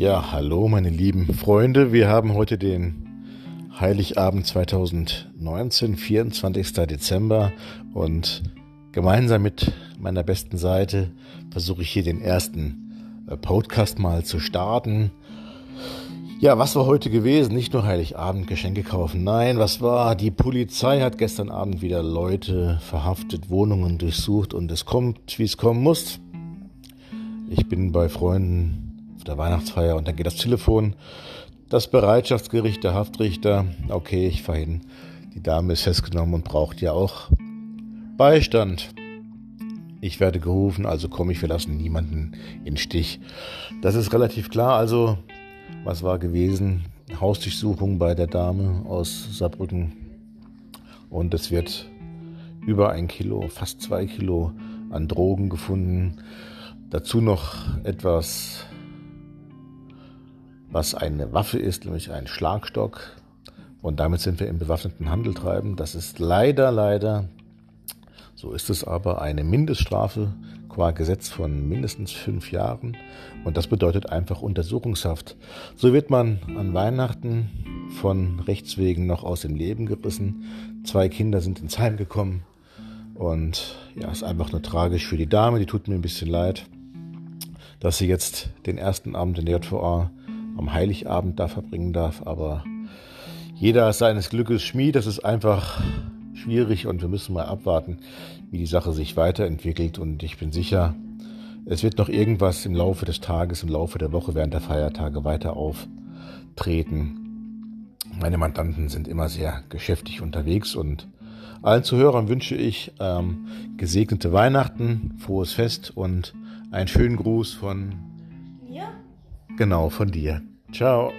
Ja, hallo meine lieben Freunde. Wir haben heute den Heiligabend 2019, 24. Dezember und gemeinsam mit meiner besten Seite versuche ich hier den ersten äh, Podcast mal zu starten. Ja, was war heute gewesen? Nicht nur Heiligabend Geschenke kaufen. Nein, was war? Die Polizei hat gestern Abend wieder Leute verhaftet, Wohnungen durchsucht und es kommt, wie es kommen muss. Ich bin bei Freunden auf der Weihnachtsfeier und dann geht das Telefon. Das Bereitschaftsgericht, der Haftrichter, okay, ich fahre hin. Die Dame ist festgenommen und braucht ja auch Beistand. Ich werde gerufen, also komme ich, wir lassen niemanden in Stich. Das ist relativ klar. Also, was war gewesen? Hausdurchsuchung bei der Dame aus Saarbrücken. Und es wird über ein Kilo, fast zwei Kilo an Drogen gefunden. Dazu noch etwas was eine Waffe ist, nämlich ein Schlagstock. Und damit sind wir im bewaffneten Handel treiben. Das ist leider, leider, so ist es aber, eine Mindeststrafe qua Gesetz von mindestens fünf Jahren. Und das bedeutet einfach Untersuchungshaft. So wird man an Weihnachten von Rechtswegen noch aus dem Leben gerissen. Zwei Kinder sind ins Heim gekommen. Und ja, ist einfach nur tragisch für die Dame. Die tut mir ein bisschen leid, dass sie jetzt den ersten Abend in der JVA am Heiligabend da verbringen darf. Aber jeder seines Glückes Schmied. Das ist einfach schwierig und wir müssen mal abwarten, wie die Sache sich weiterentwickelt. Und ich bin sicher, es wird noch irgendwas im Laufe des Tages, im Laufe der Woche während der Feiertage weiter auftreten. Meine Mandanten sind immer sehr geschäftig unterwegs und allen Zuhörern wünsche ich ähm, gesegnete Weihnachten, frohes Fest und einen schönen Gruß von Ja. Genau, von dir. Ciao.